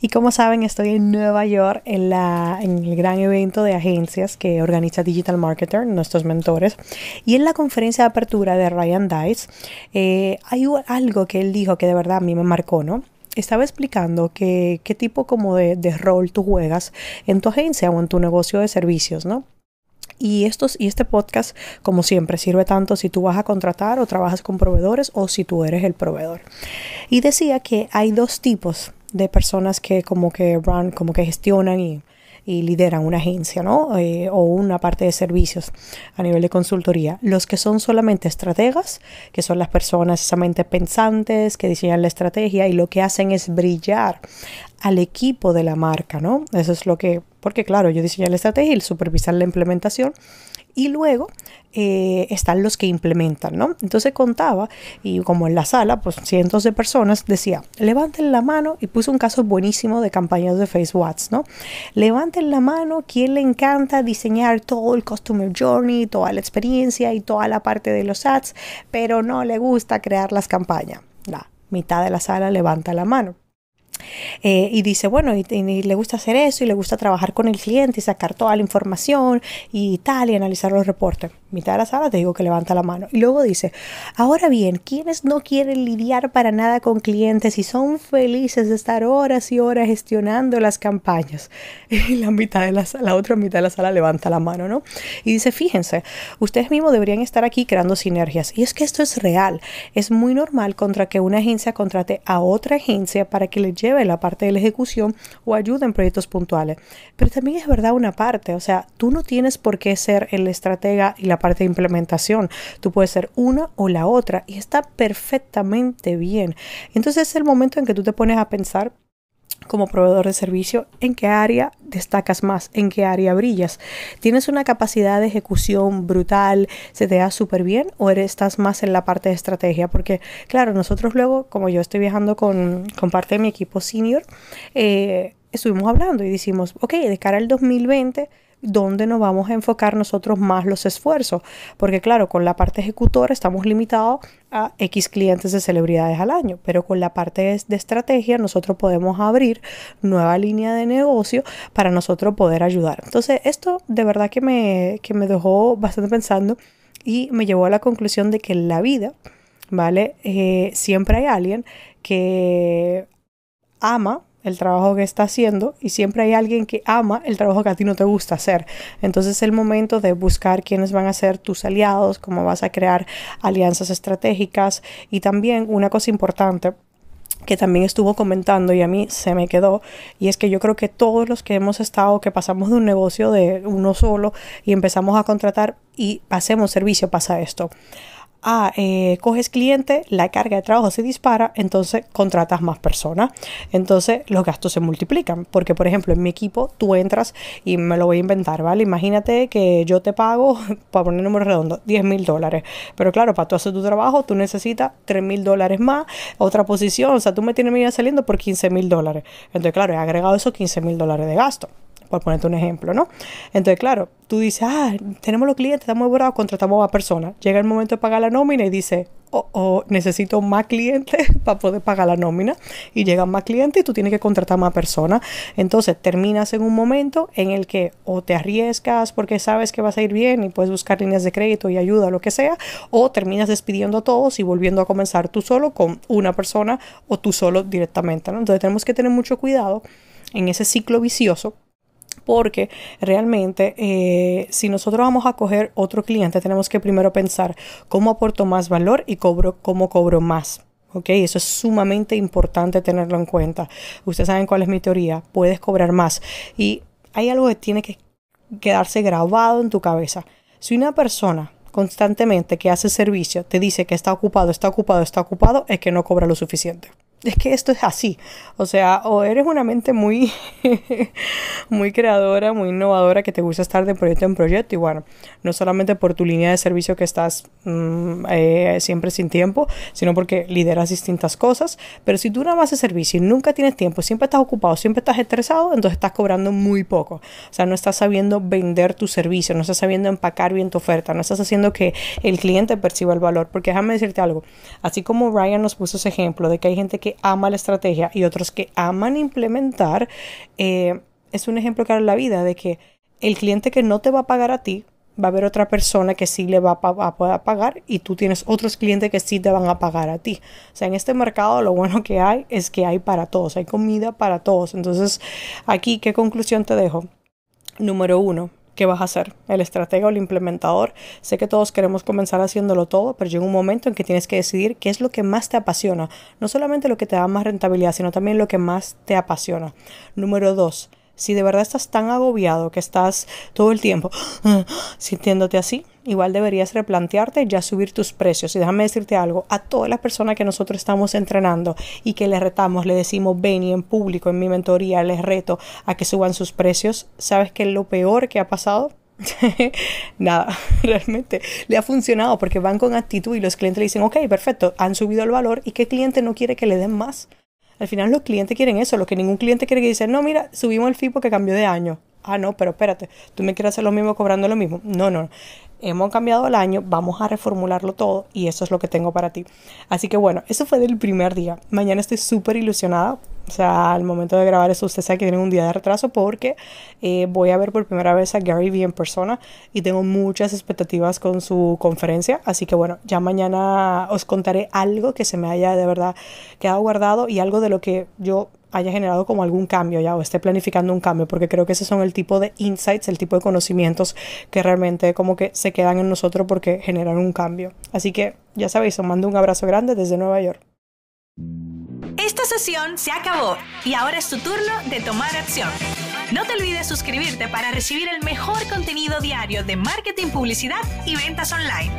Y como saben, estoy en Nueva York en, la, en el gran evento de agencias que organiza Digital Marketer, nuestros mentores. Y en la conferencia de apertura de Ryan Dice, eh, hay algo que él dijo que de verdad a mí me marcó, ¿no? estaba explicando que, qué tipo como de, de, rol tú juegas en tu agencia o en tu negocio de servicios, ¿no? Y, estos, y este podcast, como siempre, sirve tanto si tú vas a contratar o trabajas con proveedores o si tú eres el proveedor. Y decía que hay dos tipos de personas que como que run, como que gestionan y, lideran una agencia, ¿no? Eh, o una parte de servicios a nivel de consultoría. Los que son solamente estrategas, que son las personas solamente pensantes, que diseñan la estrategia y lo que hacen es brillar al equipo de la marca, ¿no? Eso es lo que, porque claro, yo diseño la estrategia y supervisar la implementación y luego eh, están los que implementan, ¿no? Entonces contaba, y como en la sala, pues cientos de personas, decía, levanten la mano, y puso un caso buenísimo de campañas de Facebook Ads, ¿no? Levanten la mano, quien le encanta diseñar todo el Customer Journey, toda la experiencia y toda la parte de los ads, pero no le gusta crear las campañas. La mitad de la sala levanta la mano. Eh, y dice, bueno, y, le gusta hacer eso y le gusta trabajar con el cliente y sacar toda la información y tal y analizar los reportes. Mitad de la sala te digo que levanta la mano. Y luego dice, ahora bien, quienes no quieren lidiar para nada con clientes y son felices de estar horas y horas gestionando las campañas? Y la, mitad de la, la otra mitad de la sala levanta la mano, ¿no? Y dice, fíjense, ustedes mismos deberían estar aquí creando sinergias. Y es que esto es real. Es muy normal contra que una agencia contrate a otra agencia para que le lleve la parte de la ejecución o ayuda en proyectos puntuales. Pero también es verdad una parte, o sea, tú no tienes por qué ser el estratega y la parte de implementación. Tú puedes ser una o la otra y está perfectamente bien. Entonces es el momento en que tú te pones a pensar como proveedor de servicio, en qué área destacas más, en qué área brillas. ¿Tienes una capacidad de ejecución brutal, se te da súper bien o eres, estás más en la parte de estrategia? Porque claro, nosotros luego, como yo estoy viajando con, con parte de mi equipo senior, eh, estuvimos hablando y decimos, ok, de cara al 2020, dónde nos vamos a enfocar nosotros más los esfuerzos. Porque claro, con la parte ejecutora estamos limitados a X clientes de celebridades al año, pero con la parte de, estrategia nosotros podemos abrir nueva línea de negocio para nosotros poder ayudar. Entonces, esto de verdad que me, que me dejó bastante pensando y me llevó a la conclusión de que en la vida, ¿vale? Eh, siempre hay alguien que ama el trabajo que está haciendo y siempre hay alguien que ama el trabajo que a ti no te gusta hacer. Entonces es el momento de buscar quiénes van a ser tus aliados, cómo vas a crear alianzas estratégicas y también una cosa importante que también estuvo comentando y a mí se me quedó, y es que yo creo que todos los que hemos estado, que pasamos de un negocio de uno solo y empezamos a contratar y hacemos servicio, pasa esto ah, eh, coges cliente, la carga de trabajo se dispara, entonces contratas más personas. Entonces los gastos se multiplican. Porque, por ejemplo, en mi equipo tú entras y me lo voy a inventar, ¿vale? Imagínate que yo te pago, para poner número redondo, 10 mil dólares. Pero claro, para tú hacer tu trabajo, tú necesitas 3 mil dólares más, otra posición. O sea, tú me tienes saliendo por 15 mil dólares. Entonces, claro, he agregado esos 15 mil dólares de gasto por ponerte un ejemplo, ¿no? Entonces, claro, tú dices, ah, tenemos los clientes, estamos bravos, contratamos a personas. Llega el momento de pagar la nómina y dice, oh, oh, necesito más clientes para poder pagar la nómina. Y llegan más clientes y tú tienes que contratar más personas. Entonces, terminas en un momento en el que o te arriesgas porque sabes que vas a ir bien y puedes buscar líneas de crédito y ayuda, lo que sea, o terminas despidiendo a todos y volviendo a comenzar tú solo con una persona o tú solo directamente, ¿no? Entonces, tenemos que tener mucho cuidado en ese ciclo vicioso porque realmente eh, si nosotros vamos a coger otro cliente tenemos que primero pensar cómo aporto más valor y cobro cómo cobro más. ¿ok? Eso es sumamente importante tenerlo en cuenta. Ustedes saben cuál es mi teoría. Puedes cobrar más. Y hay algo que tiene que quedarse grabado en tu cabeza. Si una persona constantemente que hace servicio te dice que está ocupado, está ocupado, está ocupado, es que no cobra lo suficiente. Es que esto es así. O sea, o eres una mente muy, muy creadora, muy innovadora, que te gusta estar de proyecto en proyecto. Y bueno, no solamente por tu línea de servicio que estás mm, eh, siempre sin tiempo, sino porque lideras distintas cosas. Pero si tú nada más haces servicio y nunca tienes tiempo, siempre estás ocupado, siempre estás estresado, entonces estás cobrando muy poco. O sea, no estás sabiendo vender tu servicio, no estás sabiendo empacar bien tu oferta, no estás haciendo que el cliente perciba el valor. Porque déjame decirte algo, así como Ryan nos puso ese ejemplo de que hay gente que ama la estrategia y otros que aman implementar, eh, es un ejemplo claro en la vida de que el cliente que no te va a pagar a ti, va a haber otra persona que sí le va a, poder pagar y tú tienes otros clientes que sí te van a pagar a ti. O sea, en este mercado lo bueno que hay es que hay para todos, hay comida para todos. Entonces, aquí, ¿qué conclusión te dejo? Número uno, ¿qué vas a hacer? ¿El estratega o el implementador? Sé que todos queremos comenzar haciéndolo todo, pero llega un momento en que tienes que decidir qué es lo que más te apasiona. No solamente lo que te da más rentabilidad, sino también lo que más te apasiona. Número dos, si de verdad estás tan agobiado que estás todo el tiempo sintiéndote así, igual deberías replantearte ya subir tus precios. Y déjame decirte algo, a todas las personas que nosotros estamos entrenando y que les retamos, le decimos ven y en público, en mi mentoría, les reto a que suban sus precios, ¿sabes qué es lo peor que ha pasado? Nada, realmente le ha funcionado porque van con actitud y los clientes le dicen, ok, perfecto, han subido el valor y qué cliente no quiere que le den más. Al final los clientes quieren eso, lo que ningún cliente quiere que dice, no, mira, subimos el fee porque cambió de año. Ah, no, pero espérate, tú me quieres hacer lo mismo cobrando lo mismo. No, no, hemos cambiado el año, vamos a reformularlo todo y eso es lo que tengo para ti. Así que bueno, eso fue del primer día. Mañana estoy súper ilusionada. O sea, al momento de grabar eso, usted sabe que tiene un día de retraso porque eh, voy a ver por primera vez a Gary Vee en persona y tengo muchas expectativas con su conferencia. Así que bueno, ya mañana os contaré algo que se me haya de verdad quedado guardado y algo de lo que yo haya generado como algún cambio ya o esté planificando un cambio, porque creo que esos son el tipo de insights, el tipo de conocimientos que realmente como que se quedan en nosotros porque generan un cambio. Así que ya sabéis, os mando un abrazo grande desde Nueva York. Esta sesión se acabó y ahora es tu turno de tomar acción. No te olvides suscribirte para recibir el mejor contenido diario de marketing, publicidad y ventas online.